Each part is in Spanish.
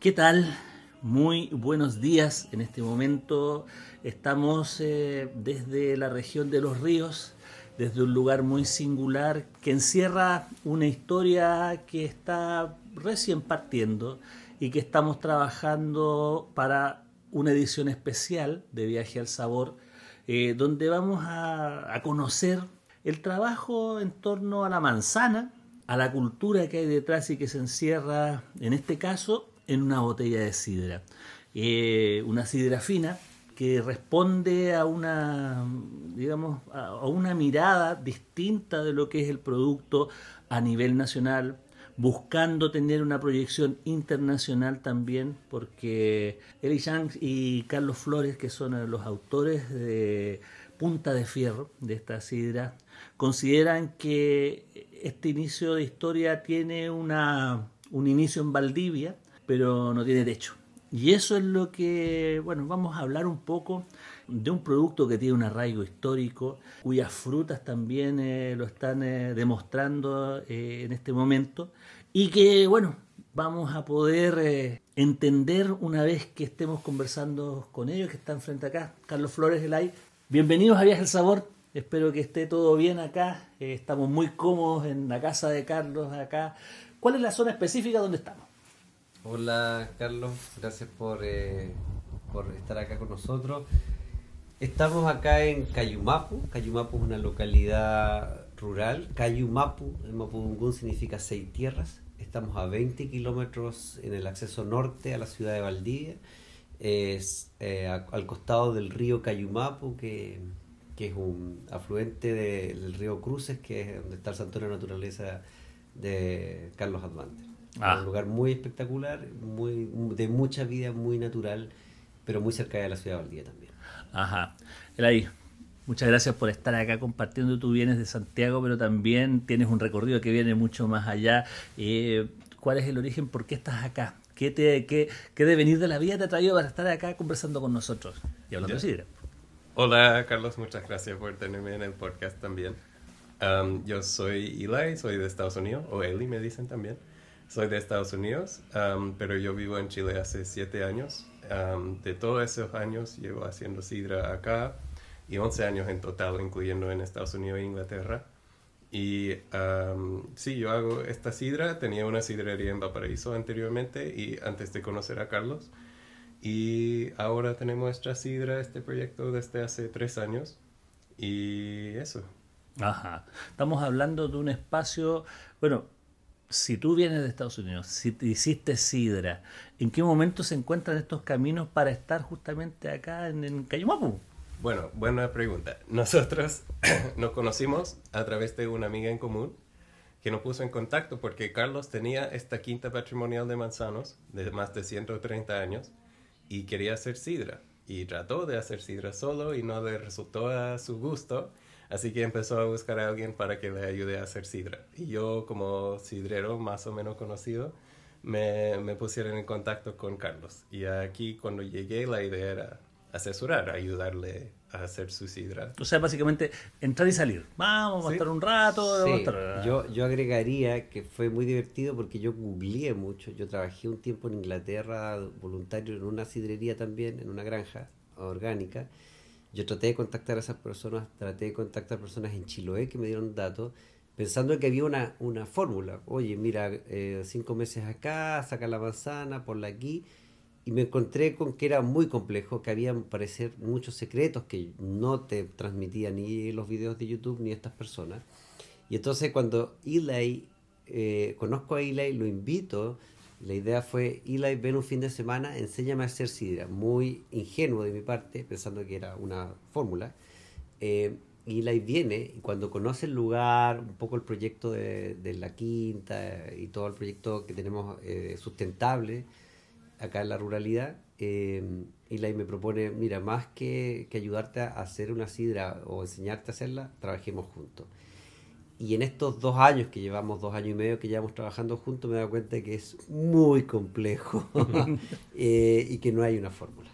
¿Qué tal? Muy buenos días. En este momento estamos eh, desde la región de los ríos, desde un lugar muy singular que encierra una historia que está recién partiendo y que estamos trabajando para una edición especial de Viaje al Sabor, eh, donde vamos a, a conocer el trabajo en torno a la manzana, a la cultura que hay detrás y que se encierra, en este caso, en una botella de sidra. Eh, una sidra fina que responde a una, digamos, a una mirada distinta de lo que es el producto a nivel nacional, buscando tener una proyección internacional también, porque Eli Yang y Carlos Flores, que son los autores de Punta de Fierro, de esta sidra, consideran que este inicio de historia tiene una, un inicio en Valdivia, pero no tiene techo. Y eso es lo que, bueno, vamos a hablar un poco de un producto que tiene un arraigo histórico, cuyas frutas también eh, lo están eh, demostrando eh, en este momento, y que, bueno, vamos a poder entender una vez que estemos conversando con ellos, que están frente acá. Carlos Flores Elay, bienvenidos a Viaje al Sabor. Espero que esté todo bien acá. estamos muy cómodos en la casa de Carlos acá. ¿Cuál es la zona específica donde estamos? Hola Carlos, gracias por, eh, por estar acá con nosotros. Estamos acá en Cayumapu. Cayumapu es una localidad rural. Cayumapu en Mapudungún significa seis tierras. Estamos a 20 kilómetros en el acceso norte a la ciudad de Valdivia. Es eh, al costado del río Cayumapu, que, que es un afluente del río Cruces, que es donde está el santuario de naturaleza de Carlos Advante. Ah. Un lugar muy espectacular, muy, de mucha vida, muy natural, pero muy cerca de la ciudad de Valdivia también. Ajá. Elay, muchas gracias por estar acá compartiendo. Tú vienes de Santiago, pero también tienes un recorrido que viene mucho más allá. Eh, ¿Cuál es el origen? ¿Por qué estás acá? ¿Qué, te, qué, qué de venir de la vida te ha traído para estar acá conversando con nosotros y hablando de sidra? Hola, Carlos. Muchas gracias por tenerme en el podcast también. Um, yo soy Eli, soy de Estados Unidos, o Eli me dicen también. Soy de Estados Unidos, pero yo vivo en Chile hace siete años. de todos esos años llevo haciendo sidra acá y 11 años en total, incluyendo en Estados Unidos e Inglaterra. Y sí, yo hago esta sidra. Tenía una sidrería en Valparaíso anteriormente y antes de conocer a Carlos. Y ahora tenemos esta sidra, este proyecto desde hace tres años. Y eso. Ajá. Estamos hablando de un espacio, bueno, si tú vienes de Estados Unidos, si te hiciste sidra, ¿en qué momento se encuentran estos caminos para estar justamente acá en, en Cayumapu? Bueno, buena pregunta. Nosotros nos conocimos a través de una amiga en común que nos puso en contacto porque Carlos tenía esta quinta patrimonial de manzanos de más de 130 años y quería hacer sidra. Y trató de hacer sidra solo y no le resultó a su gusto. Así que empezó a buscar a alguien para que le ayude a hacer sidra. Y yo, como sidrero más o menos conocido, me, me pusieron en contacto con Carlos. Y aquí, cuando llegué, la idea era asesorar, ayudarle a hacer su sidra. O sea, básicamente entrar y salir. Vamos a estar un rato. Sí. Yo, yo agregaría que fue muy divertido porque yo googleé mucho. Yo trabajé un tiempo en Inglaterra, voluntario en una sidrería también, en una granja orgánica. Yo traté de contactar a esas personas, traté de contactar personas en Chiloé que me dieron datos, pensando que había una, una fórmula. Oye, mira, eh, cinco meses acá, saca la manzana, ponla aquí. Y me encontré con que era muy complejo, que había, parecer, muchos secretos que no te transmitían ni los videos de YouTube ni estas personas. Y entonces cuando Eli, eh, conozco a Eli, lo invito la idea fue, Eli, ven un fin de semana, enséñame a hacer sidra. Muy ingenuo de mi parte, pensando que era una fórmula. Eh, viene y cuando conoce el lugar, un poco el proyecto de, la quinta y todo el proyecto que tenemos eh, sustentable acá en la ruralidad, eh, me propone, mira, más que, que ayudarte a hacer una sidra o enseñarte a hacerla, trabajemos juntos. Y en estos dos años que llevamos, dos años y medio que llevamos trabajando juntos, me he dado cuenta de que es muy complejo eh, y que no hay una fórmula.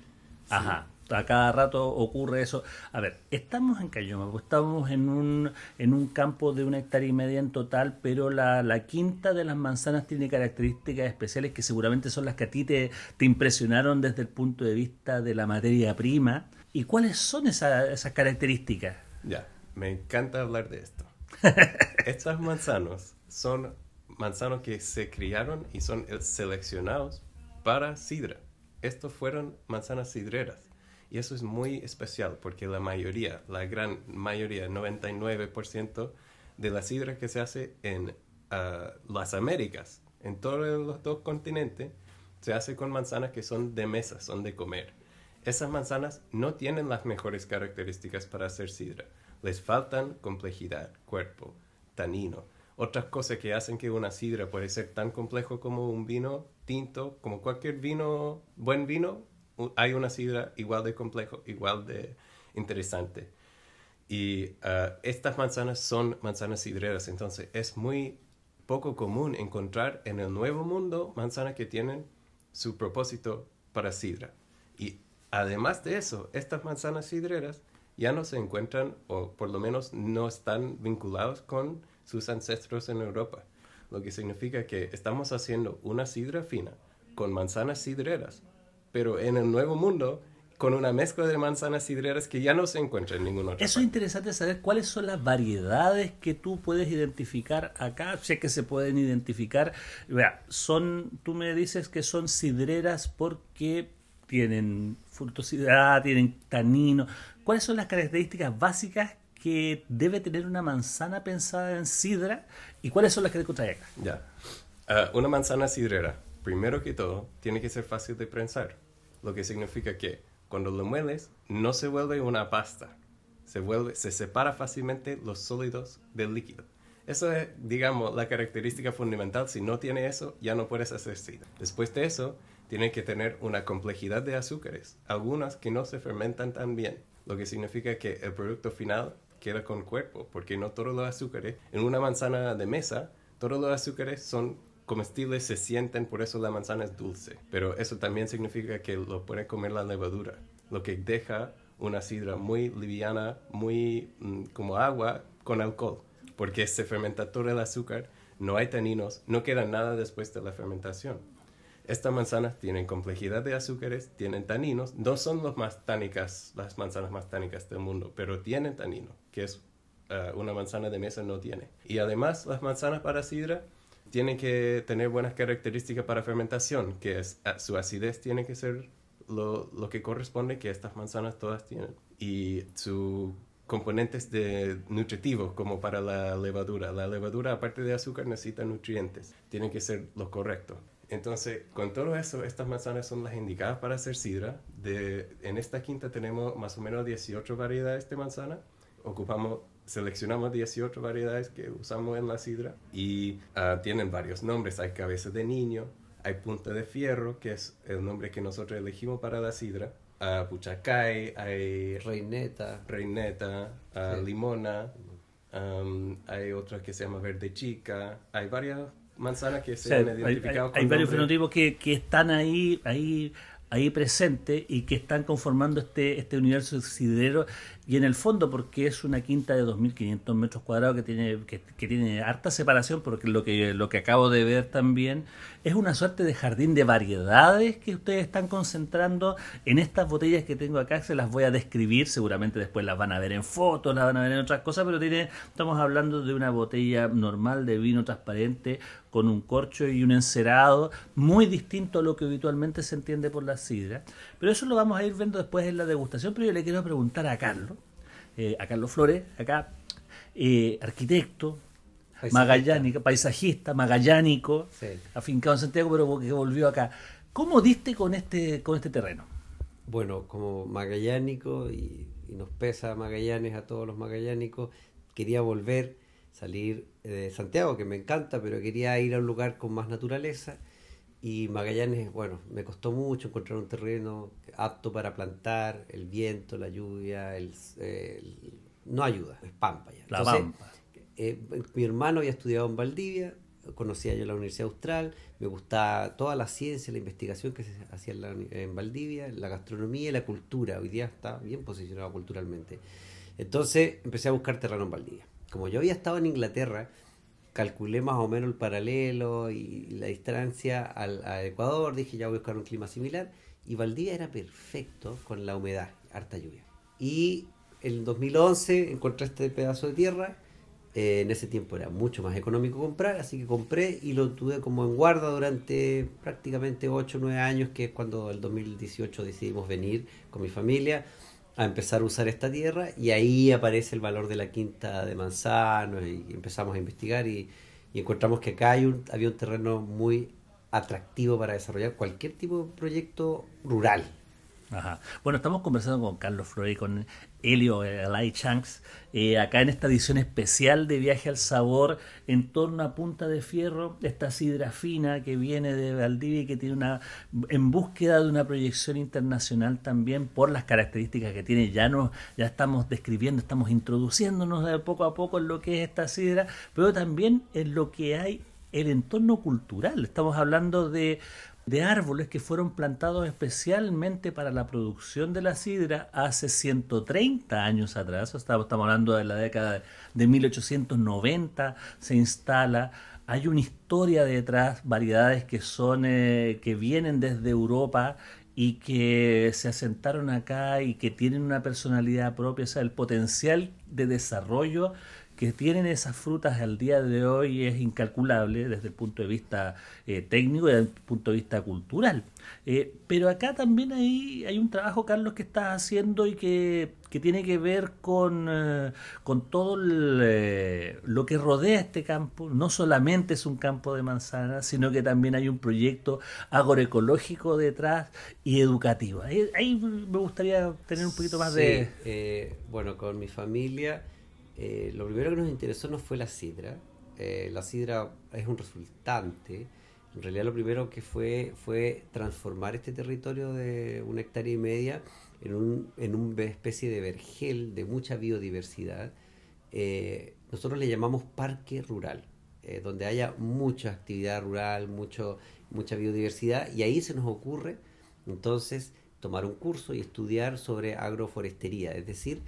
Ajá. A cada rato ocurre eso. A ver, estamos en Cayoma, pues estamos en un, en un campo de una hectárea y media en total, pero la, la quinta de las manzanas tiene características especiales que seguramente son las que a ti te, te impresionaron desde el punto de vista de la materia prima. ¿Y cuáles son esa- esas características? Ya, me encanta hablar de esto. Estas manzanos son manzanos que se criaron y son seleccionados para sidra. Estos fueron manzanas sidreras. Y eso es muy especial porque la mayoría, la gran mayoría, 99% de la sidra que se hace en ah, las Américas, en todos los dos continentes, se hace con manzanas que son de mesa, son de comer. Esas manzanas no tienen las mejores características para hacer sidra. Les faltan complejidad, cuerpo, tanino. Otras cosas que hacen que una sidra puede ser tan complejo como un vino tinto, como cualquier vino, buen vino, hay una sidra igual de complejo, igual de interesante. Y ah, estas manzanas son manzanas sidreras, entonces es muy poco común encontrar en el Nuevo Mundo manzanas que tienen su propósito para sidra. Y además de eso, estas manzanas sidreras ya no se encuentran, o por lo menos no están vinculados con sus ancestros en Europa. Lo que significa que estamos haciendo una sidra fina con manzanas sidreras, pero en el Nuevo Mundo con una mezcla de manzanas sidreras que ya no se encuentra en ningún otro. Eso es interesante saber cuáles son las variedades que tú puedes identificar acá, es que se pueden identificar. Vea, son, tú me dices que son sidreras porque tienen frutosidad, tienen tanino. ¿Cuáles son las características básicas que debe tener una manzana pensada en sidra y cuáles son las que encontráis acá? Ya. Ah, una manzana sidrera, primero que todo, tiene que ser fácil de prensar. Lo que significa que cuando lo mueles, no se vuelve una pasta. Se, vuelve, se separa fácilmente los sólidos del líquido. Eso es, digamos, la característica fundamental. Si no tiene eso, ya no puedes hacer sidra. Después de eso, tiene que tener una complejidad de azúcares, algunas que no se fermentan tan bien, lo que significa que el producto final queda con cuerpo, porque no todos los azúcares, en una manzana de mesa, todos los azúcares son comestibles, se sienten, por eso la manzana es dulce. Pero eso también significa que lo puede comer la levadura, lo que deja una sidra muy liviana, muy mm, como agua con alcohol, porque se fermenta todo el azúcar, no hay taninos, no queda nada después de la fermentación. Estas manzanas tienen complejidad de azúcares, tienen taninos, no son los más tánicas, las manzanas más tánicas del mundo, pero tienen tanino, que es ah, una manzana de mesa no tiene. Y además las manzanas para sidra tienen que tener buenas características para fermentación, que es ah, su acidez tiene que ser lo, que corresponde que estas manzanas todas tienen. Y sus componentes de nutritivos como para la levadura. La levadura aparte de azúcar necesita nutrientes, tienen que ser lo correcto. Entonces, con todo eso, estas manzanas son las indicadas para hacer sidra. De, en esta quinta tenemos más o menos 18 variedades de manzana. Ocupamos, seleccionamos 18 variedades que usamos en la sidra y ah, tienen varios nombres. Hay cabeza de niño, hay punta de fierro, que es el nombre que nosotros elegimos para la sidra. ah, puchacay, hay Reineta. reineta, ah, Sí. limona, hay otra que se llama verde chica, hay varias manzanas que O se sea, han identificado hay- con hay varios fenotipos que, que están ahí, ahí, ahí presentes y que están conformando este, este universo sidrero y en el fondo porque es una quinta de 2.500 metros cuadrados que tiene, que, tiene harta separación, porque lo que, lo que acabo de ver también es una suerte de jardín de variedades que ustedes están concentrando en estas botellas que tengo acá, se las voy a describir, seguramente después las van a ver en fotos, las van a ver en otras cosas, pero tiene, estamos hablando de una botella normal de vino transparente con un corcho y un encerado, muy distinto a lo que habitualmente se entiende por la sidra. Pero eso lo vamos a ir viendo después en la degustación, pero yo le quiero preguntar a Carlos, eh, a Carlos Flores, acá, eh, arquitecto, Paisajista. magallánico, paisajista, magallánico, Sí. afincado en Santiago, pero que volvió acá. ¿Cómo diste con este, con este terreno? Bueno, como magallánico y, y nos pesa Magallanes a todos los magallánicos. Quería volver, salir de Santiago, que me encanta, pero quería ir a un lugar con más naturaleza. Y Magallanes, bueno, me costó mucho encontrar un terreno apto para plantar, el viento, la lluvia, el, no ayuda, es pampa ya. La pampa. Eh, mi hermano había estudiado en Valdivia, conocía yo la Universidad Austral, me gustaba toda la ciencia, la investigación que se hacía en, Valdivia, la gastronomía y la cultura. Hoy día está bien posicionado culturalmente. Entonces empecé a buscar terreno en Valdivia. Como yo había estado en Inglaterra, calculé más o menos el paralelo y la distancia al, a Ecuador, dije ya voy a buscar un clima similar. Y Valdivia era perfecto con la humedad, harta lluvia. Y en 2011 encontré este pedazo de tierra. Eh, en ese tiempo era mucho más económico comprar, así que compré y lo tuve como en guarda durante prácticamente 8 o 9 años, que es cuando el 2018 decidimos venir con mi familia a empezar a usar esta tierra y ahí aparece el valor de la quinta de manzano y empezamos a investigar y, encontramos que acá hay un, había un terreno muy atractivo para desarrollar cualquier tipo de proyecto rural. Ajá. Bueno, estamos conversando con Carlos y con Helio Elay Chanks, eh, acá en esta edición especial de Viaje al Sabor, en torno a Punta de Fierro, esta sidra fina que viene de Valdivia y que tiene una, en búsqueda de una proyección internacional también por las características que tiene, ya, nos, ya estamos describiendo, estamos introduciéndonos de poco a poco en lo que es esta sidra, pero también en lo que hay el entorno cultural. Estamos hablando de de árboles que fueron plantados especialmente para la producción de la sidra hace 130 años atrás, estamos, hablando de la década de 1890, se instala, hay una historia detrás, variedades que son eh, que vienen desde Europa y que se asentaron acá y que tienen una personalidad propia, o sea, el potencial de desarrollo que tienen esas frutas al día de hoy es incalculable desde el punto de vista eh, técnico y desde el punto de vista cultural. Eh, pero acá también hay, hay un trabajo, Carlos, que estás haciendo y que, tiene que ver con, eh, con todo lo que rodea este campo. No solamente es un campo de manzanas, sino que también hay un proyecto agroecológico detrás y educativo. Ahí, ahí me gustaría tener un poquito más de... bueno, con mi familia eh, lo primero que nos interesó no fue la sidra. Eh, la sidra es un resultante. En realidad lo primero que fue fue transformar este territorio de una hectárea y media en, un, en una especie de vergel de mucha biodiversidad. Eh, nosotros le llamamos parque rural, donde haya mucha actividad rural, mucho, mucha biodiversidad, y ahí se nos ocurre entonces tomar un curso y estudiar sobre agroforestería, es decir,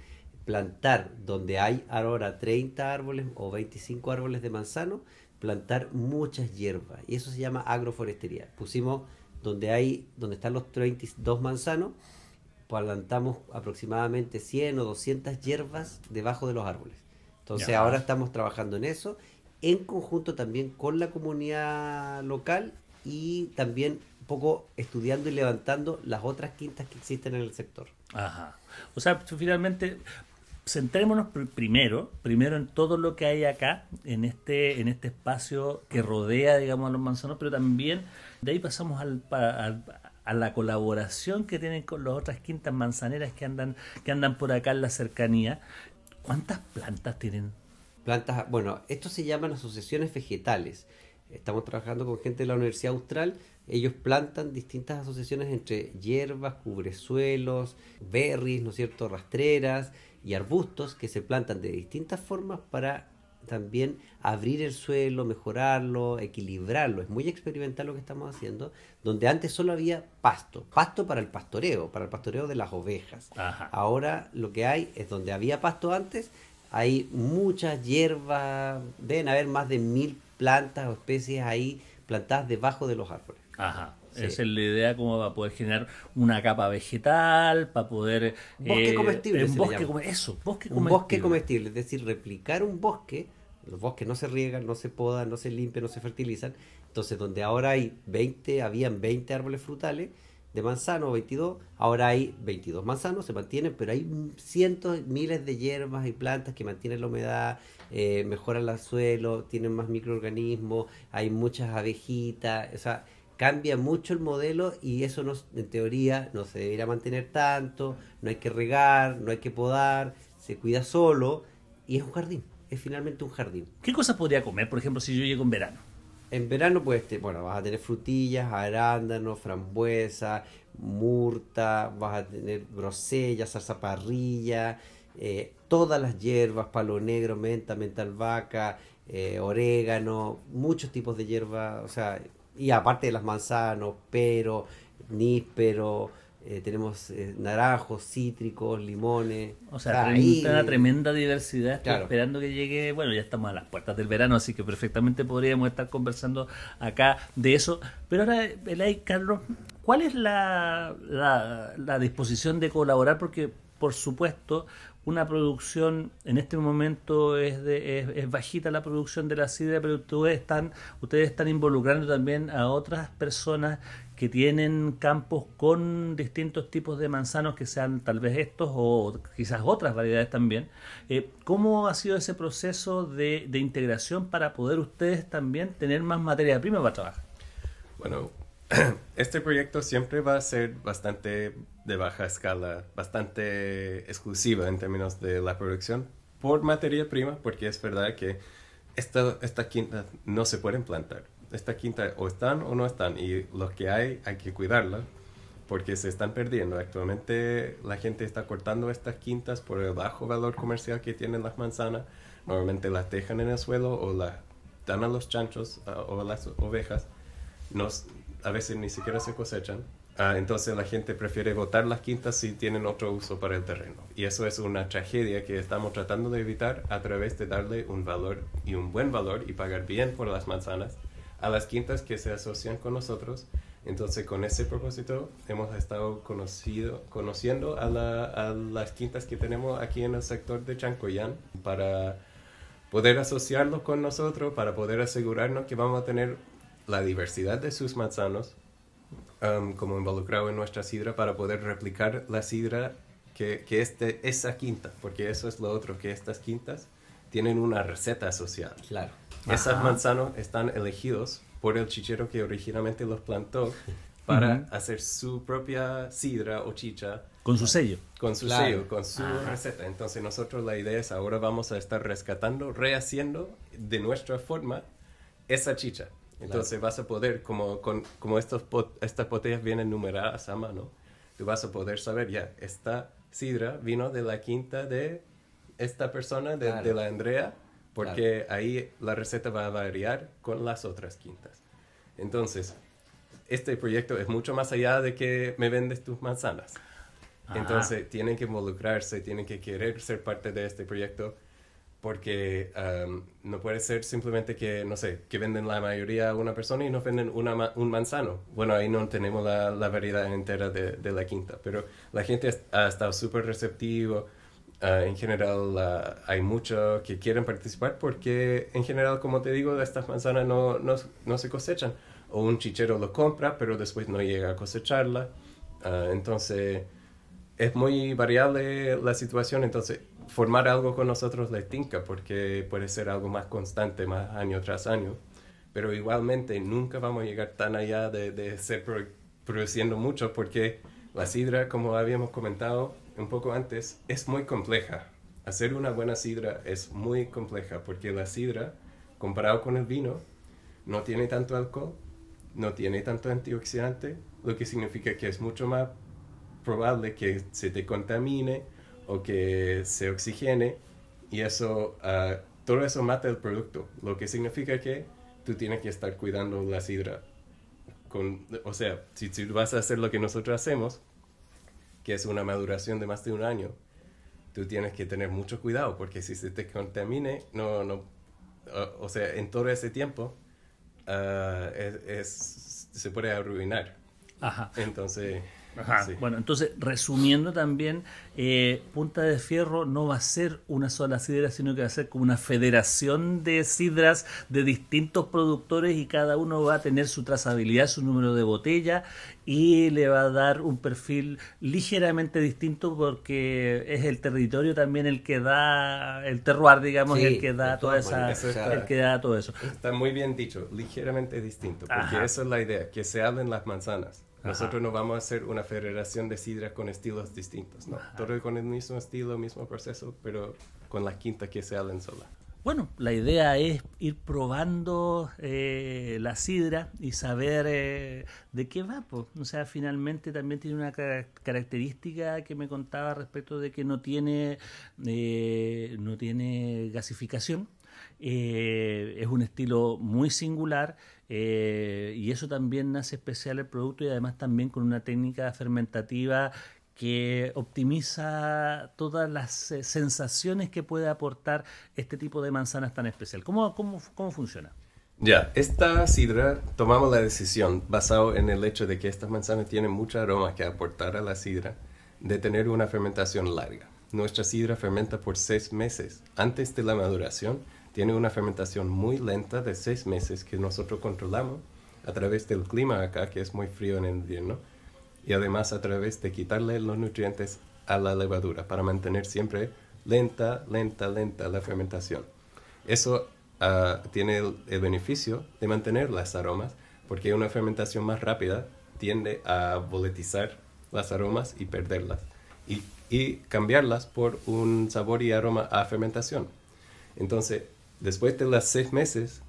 plantar donde hay ahora 30 árboles o 25 árboles de manzano, plantar muchas hierbas. Y eso se llama agroforestería. Pusimos donde hay, donde están los 32 manzanos, plantamos aproximadamente 100 o 200 hierbas debajo de los árboles. Entonces ahora estamos trabajando en eso, en conjunto también con la comunidad local y también un poco estudiando y levantando las otras quintas que existen en el sector. Ajá. O sea, finalmente centrémonos primero, primero en todo lo que hay acá, en este, en este espacio que rodea, digamos, a los manzanos, pero también de ahí pasamos al, a la colaboración que tienen con las otras quintas manzaneras que andan, que andan por acá en la cercanía. ¿Cuántas plantas tienen? Plantas, bueno, esto se llaman asociaciones vegetales. Estamos trabajando con gente de la Universidad Austral. Ellos plantan distintas asociaciones entre hierbas, cubresuelos, berries, ¿no es cierto?, rastreras y arbustos que se plantan de distintas formas para también abrir el suelo, mejorarlo, equilibrarlo. Es muy experimental lo que estamos haciendo, donde antes solo había pasto, pasto para el pastoreo, para el pastoreo de las ovejas. Ahora lo que hay es donde había pasto antes, hay muchas hierbas, deben haber más de mil plantas o especies ahí plantadas debajo de los árboles. Ajá. Esa es la idea como para poder generar una capa vegetal, para poder... Bosque eh, comestible. Un bosque, eso, bosque comestible. Un bosque comestible, es decir, replicar un bosque. Los bosques no se riegan, no se podan, no se limpian, no se fertilizan. Entonces, donde ahora hay 20, habían 20 árboles frutales de manzano, 22, ahora hay 22 manzanos, se mantienen, pero hay cientos, miles de hierbas y plantas que mantienen la humedad, eh, mejoran el suelo, tienen más microorganismos, hay muchas abejitas, o sea, cambia mucho el modelo y eso no, en teoría no se debería mantener tanto, no hay que regar, no hay que podar, se cuida solo y es un jardín, es finalmente un jardín. ¿Qué cosas podría comer, por ejemplo, si yo llego en verano? En verano, pues, bueno, vas a tener frutillas, arándanos, frambuesa, murta, vas a tener grosella, salsa parrilla, eh, todas las hierbas, palo negro, menta, menta albahaca, eh, orégano, muchos tipos de hierba, o sea, y aparte de las manzanos, pero, níspero, eh, tenemos eh, naranjos, cítricos, limones. O sea, hay una tremenda diversidad. Estoy esperando que llegue. Bueno, ya estamos a las puertas del verano, así que perfectamente podríamos estar conversando acá de eso. Pero ahora, Elay, Carlos, ¿cuál es la, la, la disposición de colaborar? Porque, por supuesto, una producción, en este momento es, de, es, bajita la producción de la sidra, pero ustedes están, ustedes están involucrando también a otras personas que tienen campos con distintos tipos de manzanos, que sean tal vez estos o quizás otras variedades también. Eh, ¿Cómo ha sido ese proceso de, de integración para poder ustedes también tener más materia prima para trabajar? Bueno, este proyecto siempre va a ser bastante de baja escala, bastante exclusiva en términos de la producción por materia prima, porque es verdad que esta, esta quinta no se pueden plantar. Esta quinta o están o no están, y los que hay hay que cuidarla porque se están perdiendo. Actualmente la gente está cortando estas quintas por el bajo valor comercial que tienen las manzanas. Normalmente las dejan en el suelo o las dan a los chanchos o a las ovejas. Nos, a veces ni siquiera se cosechan. Ah, entonces la gente prefiere botar las quintas si tienen otro uso para el terreno. Y eso es una tragedia que estamos tratando de evitar a través de darle un valor y un buen valor y pagar bien por las manzanas a las quintas que se asocian con nosotros. Entonces con ese propósito hemos estado conocido, conociendo a, a las quintas que tenemos aquí en el sector de Chancoyán para poder asociarlos con nosotros, para poder asegurarnos que vamos a tener la diversidad de sus manzanos um, como involucrado en nuestra sidra para poder replicar la sidra que, que este, esa quinta, porque eso es lo otro, que estas quintas tienen una receta asociada. Claro. Esos manzanos están elegidos por el chichero que originalmente los plantó para hacer su propia sidra o chicha. Con su sello. Con su sello, con su receta. Entonces nosotros la idea es ahora vamos a estar rescatando, rehaciendo de nuestra forma esa chicha. Entonces vas a poder, como, con, como estos estas botellas vienen numeradas a mano, tú vas a poder saber, ya, esta sidra vino de la quinta de esta persona, de, la Andrea, porque ahí la receta va a variar con las otras quintas. Entonces, este proyecto es mucho más allá de que me vendes tus manzanas. Entonces, tienen que involucrarse, tienen que querer ser parte de este proyecto porque no puede ser simplemente que, no sé, que venden la mayoría a una persona y nos venden una, un manzano. Bueno, ahí no tenemos la, la variedad entera de, de, la quinta, pero la gente ha estado súper receptivo. Ah, en general hay muchos que quieren participar porque en general, como te digo, estas manzanas no, no, no se cosechan. O un chichero lo compra, pero después no llega a cosecharla. Ah, entonces, es muy variable la situación. Entonces, formar algo con nosotros le tinca porque puede ser algo más constante, más año tras año. Pero igualmente nunca vamos a llegar tan allá de, de ser produciendo mucho porque la sidra, como habíamos comentado un poco antes, es muy compleja. Hacer una buena sidra es muy compleja porque la sidra, comparado con el vino, no tiene tanto alcohol, no tiene tanto antioxidante, lo que significa que es mucho más probable que se te contamine o que se oxigene y eso, ah, todo eso mata el producto, lo que significa que tú tienes que estar cuidando la sidra. Con, o sea, si, si vas a hacer lo que nosotros hacemos, que es una maduración de más de un año, tú tienes que tener mucho cuidado porque si se te contamine, no, no, o sea, en todo ese tiempo uh, es, se puede arruinar. Ajá. Entonces... Ajá. Sí. Bueno, entonces, resumiendo también, eh, Punta de Fierro no va a ser una sola sidra, sino que va a ser como una federación de sidras de distintos productores y cada uno va a tener su trazabilidad, su número de botella y le va a dar un perfil ligeramente distinto porque es el territorio también el que da, el terroir, digamos, Sí, el que da toda todas esa, el que da todo eso. Está muy bien dicho, ligeramente distinto, porque Ajá. esa es la idea, que se hablen las manzanas. Nosotros no vamos a hacer una federación de sidras con estilos distintos, no. Todo con el mismo estilo, mismo proceso, pero con las quintas que se hablen solas. Bueno, la idea es ir probando eh, la sidra y saber eh, de qué va. po. O sea, finalmente también tiene una ca- característica que me contaba respecto de que no tiene, eh, no tiene gasificación. Eh, es un estilo muy singular eh, y eso también hace especial el producto y además también con una técnica fermentativa que optimiza todas las eh, sensaciones que puede aportar este tipo de manzanas tan especial. ¿Cómo, cómo, cómo funciona? Ya, esta sidra tomamos la decisión basado en el hecho de que estas manzanas tienen mucho aroma que aportar a la sidra de tener una fermentación larga. Nuestra sidra fermenta por seis meses. Antes de la maduración, tiene una fermentación muy lenta de seis meses que nosotros controlamos a través del clima acá, que es muy frío en el invierno, y además a través de quitarle los nutrientes a la levadura para mantener siempre lenta, lenta, lenta la fermentación. Eso ah, tiene el, beneficio de mantener las aromas, porque una fermentación más rápida tiende a volatizar las aromas y perderlas, y, y cambiarlas por un sabor y aroma a fermentación. Entonces, después de los seis meses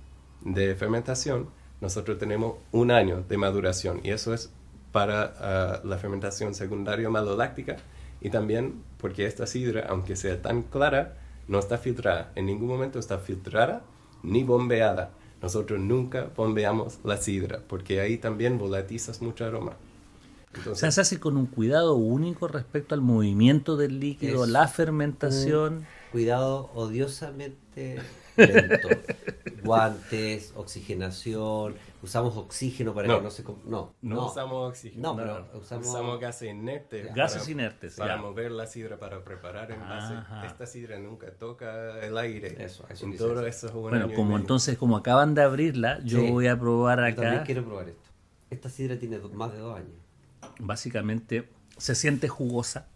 de fermentación, nosotros tenemos un año de maduración, y eso es para ah, la fermentación secundaria maloláctica, y también porque esta sidra, aunque sea tan clara, no está filtrada. En ningún momento está filtrada ni bombeada. Nosotros nunca bombeamos la sidra, porque ahí también volatizas mucho aroma. O Entonces, sea, se hace con un cuidado único respecto al movimiento del líquido, Es la fermentación. Cuidado odiosamente lento. Guantes, oxigenación, usamos oxígeno para No. que no se... No, no, no. usamos oxígeno. No, pero usamos... Usamos gases inertes. Gases para- inertes, Para ya. mover la sidra, para preparar en base. Esta sidra nunca toca el aire. Eso, eso En todo eso es Bueno, como entonces, como acaban de abrirla, yo Sí. voy a probar Yo también acá. quiero probar esto. Esta sidra tiene más de dos años. Básicamente, se siente jugosa,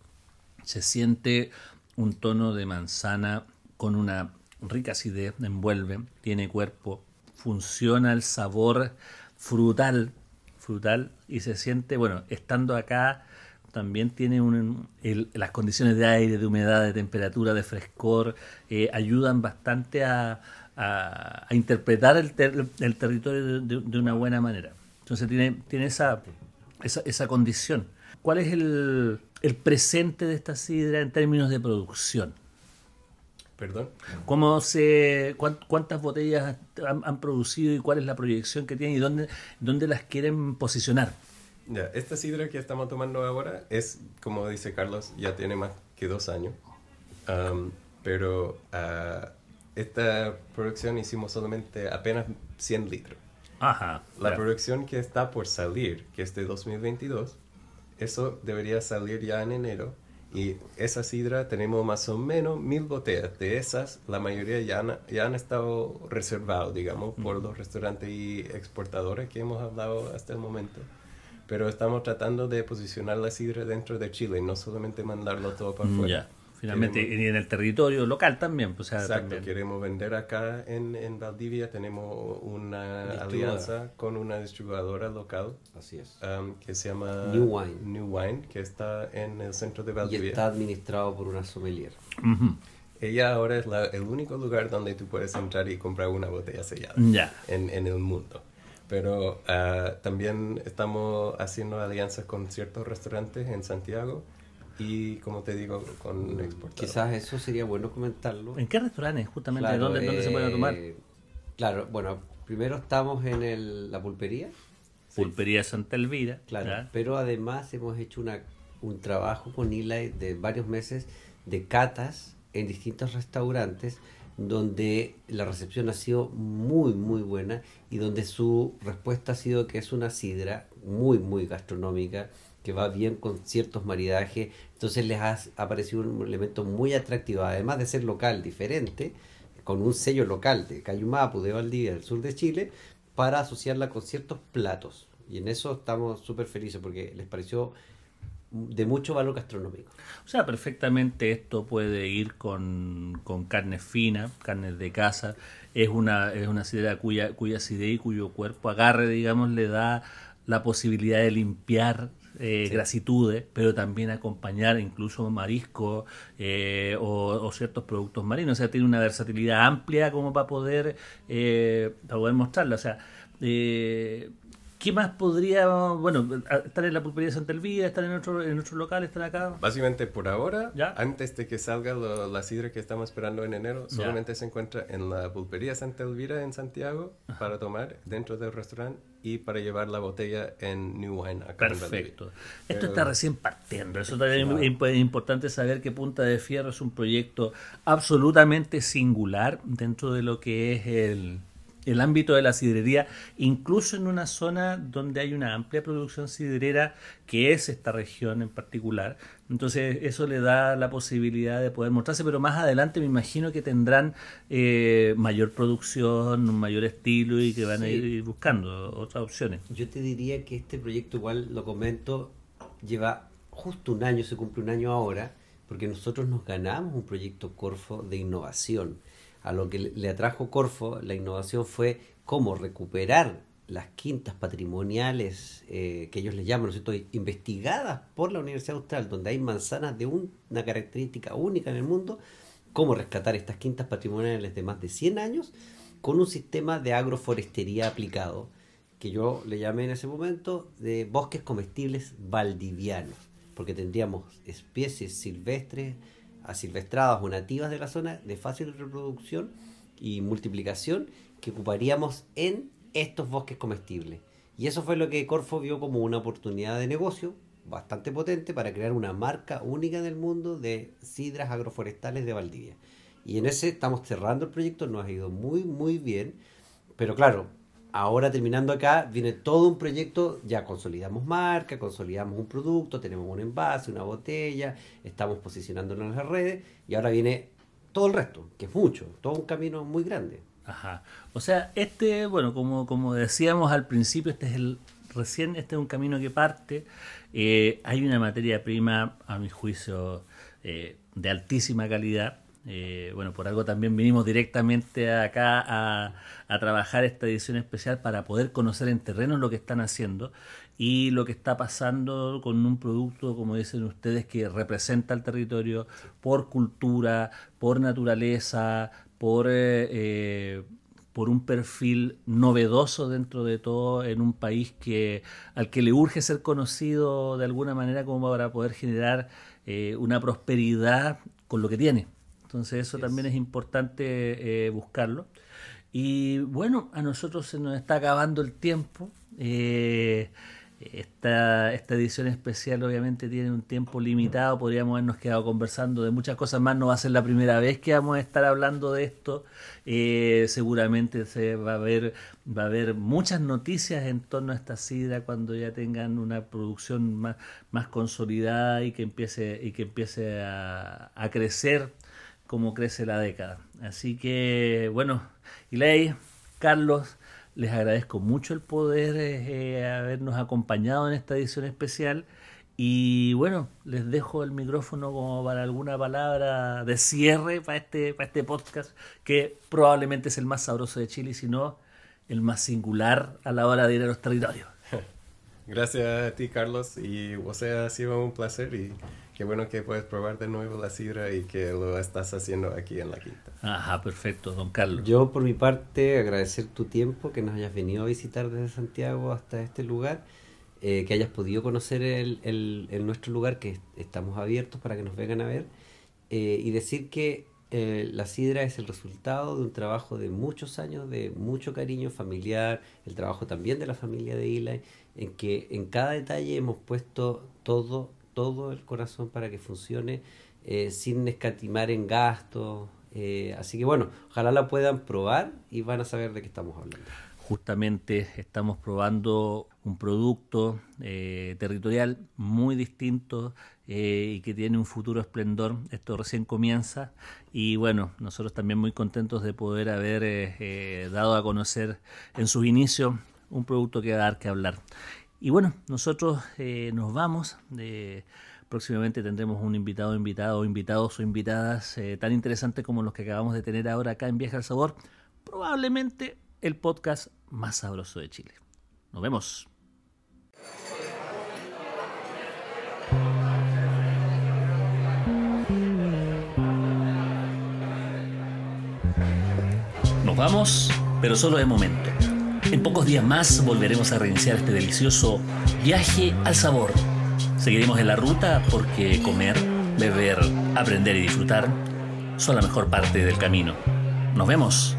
se siente un tono de manzana con una rica acidez, envuelve, tiene cuerpo, funciona el sabor frutal, frutal y se siente, bueno, estando acá también tiene un, el- las condiciones de aire, de humedad, de temperatura, de frescor, eh, ayudan bastante a, a- interpretar el, el territorio de, de- de una buena manera. Entonces tiene, tiene esa, esa, esa condición. ¿Cuál es el, el presente de esta sidra en términos de producción? Perdón. ¿Cómo se, cuán- ¿Cuántas botellas han, han producido y cuál es la proyección que tienen y dónde, dónde las quieren posicionar? Ya, esta sidra que estamos tomando ahora es, como dice Carlos, ya tiene más que dos años. Am, pero ah, esta producción hicimos solamente apenas 100 litros. Ajá. La claro. producción que está por salir, que es de 2022, eso debería salir ya en enero. Y esa sidra tenemos más o menos mil botellas. De esas, la mayoría ya han, ya han estado reservados, digamos, por los restaurantes y exportadores que hemos hablado hasta el momento. Pero estamos tratando de posicionar la sidra dentro de Chile, no solamente mandarlo todo para afuera. Ya, finalmente, Queremos- y en el territorio local también. pues, o sea, Exacto, también. queremos vender acá en, en Valdivia. Tenemos una alianza con una distribuidora local Así es. um, que se llama New Wine. New Wine, que está en el centro de Y Valdivia. está administrado por una sommelier. Ujú. Ella ahora es la- el único lugar donde tú puedes entrar y comprar una botella sellada Ya. en, en el mundo. Pero ah, también estamos haciendo alianzas con ciertos restaurantes en Santiago y, como te digo, con exportadores. Quizás eso sería bueno comentarlo. ¿En qué restaurantes justamente? Claro, ¿Dónde, dónde se pueden eh, tomar? Claro, bueno, primero estamos en el- la pulpería, Pulpería Santa Elvira. claro, pero además hemos hecho una, un trabajo con Eli de varios meses de catas en distintos restaurantes donde la recepción ha sido muy muy buena y donde su respuesta ha sido que es una sidra muy muy gastronómica que va bien con ciertos maridajes, entonces les ha aparecido un elemento muy atractivo, además de ser local, diferente, con un sello local de Cayumapu, de Valdivia, del sur de Chile, para asociarla con ciertos platos. Y en eso estamos súper felices porque les pareció de mucho valor gastronómico. O sea, perfectamente esto puede ir con, con carne fina, carnes de casa. Es una, es una sidra cuya, cuya acidez y cuyo cuerpo agarre, digamos, le da la posibilidad de limpiar eh, grasitudes, pero también acompañar incluso marisco eh, o, ciertos productos marinos. O sea, tiene una versatilidad amplia como para poder, eh, para poder mostrarla. O sea, eh, ¿Qué más podría, bueno, estar en la pulpería de Santa Elvira, estar en otro, en otro local, estar acá? Básicamente por ahora, antes de que salga la sidra que estamos esperando en enero, solamente se encuentra en la pulpería Santa Elvira en Santiago para tomar dentro del restaurante y para llevar la botella en New Wine acá Perfecto. Esto está recién partiendo. Eso también es importante saber que Punta de Fierro es un proyecto absolutamente singular dentro de lo que es el el ámbito de la sidrería, incluso en una zona donde hay una amplia producción sidrera, que es esta región en particular. Entonces eso le da la posibilidad de poder mostrarse, pero más adelante me imagino que tendrán eh, mayor producción, un mayor estilo y que van a ir buscando otras opciones. Yo te diría que este proyecto, igual lo comento, lleva justo un año, se cumple un año ahora, porque nosotros nos ganamos un proyecto Corfo de innovación a lo que le atrajo Corfo, la innovación fue cómo recuperar las quintas patrimoniales eh, que ellos le llaman, ¿no investigadas por la Universidad Austral, donde hay manzanas de una característica única en el mundo, cómo rescatar estas quintas patrimoniales de más de 100 años con un sistema de agroforestería aplicado, que yo le llamé en ese momento de bosques comestibles valdivianos, porque tendríamos especies silvestres, asilvestradas o nativas de la zona de fácil reproducción y multiplicación que ocuparíamos en estos bosques comestibles. Y eso fue lo que Corfo vio como una oportunidad de negocio bastante potente para crear una marca única en el mundo de sidras agroforestales de Valdivia. Y en ese estamos cerrando el proyecto, nos ha ido muy, muy bien. Pero claro, ahora terminando acá, viene todo un proyecto, ya consolidamos marca, consolidamos un producto, tenemos un envase, una botella, estamos posicionándonos en las redes y ahora viene todo el resto, que es mucho, todo un camino muy grande. Ajá. O sea, este, bueno, como, como decíamos al principio, este es el recién, este es un camino que parte. Eh, hay una materia prima, a mi juicio, eh, de altísima calidad eh, bueno, por algo también vinimos directamente acá a, trabajar esta edición especial para poder conocer en terreno lo que están haciendo y lo que está pasando con un producto, como dicen ustedes, que representa el territorio por cultura, por naturaleza, por, eh, eh, por un perfil novedoso dentro de todo en un país que al que le urge ser conocido de alguna manera como para poder generar una prosperidad con lo que tiene. Entonces eso también es. importante eh, buscarlo. Y bueno, a nosotros se nos está acabando el tiempo. Eh, esta, esta edición especial obviamente tiene un tiempo limitado, podríamos habernos quedado conversando de muchas cosas más, no va a ser la primera vez que vamos a estar hablando de esto, eh, seguramente se va a ver va a haber muchas noticias en torno a esta sidra cuando ya tengan una producción más, más consolidada y que empiece, y que empiece a, a crecer cómo crece la década. Así que, bueno, Ilei, Carlos, les agradezco mucho el poder eh, habernos acompañado en esta edición especial. Y bueno, les dejo el micrófono como para alguna palabra de cierre para este, para este podcast, que probablemente es el más sabroso de Chile, si no el más singular a la hora de ir a los territorios. Gracias a ti, Carlos, y o sea, ha sido un placer y Qué bueno que puedes probar de nuevo la sidra y que lo estás haciendo aquí en la quinta. Ajá, perfecto, don Carlos. Yo por mi parte agradecer tu tiempo, que nos hayas venido a visitar desde Santiago hasta este lugar, eh, que hayas podido conocer el, el, nuestro lugar, que estamos abiertos para que nos vengan a ver, eh, y decir que eh, la sidra es el resultado de un trabajo de muchos años, de mucho cariño familiar, el trabajo también de la familia de Eli, en que en cada detalle hemos puesto todo todo el corazón para que funcione eh, sin escatimar en gastos. Eh, así que bueno, ojalá la puedan probar y van a saber de qué estamos hablando. Justamente estamos probando un producto eh, territorial muy distinto y que tiene un futuro esplendor. Esto recién comienza y bueno, nosotros también muy contentos de poder haber dado a conocer en sus inicios un producto que va a dar que hablar. Y bueno, nosotros nos vamos. próximamente tendremos un invitado, invitado, invitados o invitadas tan interesantes como los que acabamos de tener ahora acá en Viaje al Sabor. Probablemente el podcast más sabroso de Chile. Nos vemos. Nos vamos, pero solo de momento. En pocos días más volveremos a reiniciar este delicioso viaje al sabor. Seguiremos en la ruta porque comer, beber, aprender y disfrutar son la mejor parte del camino. Nos vemos.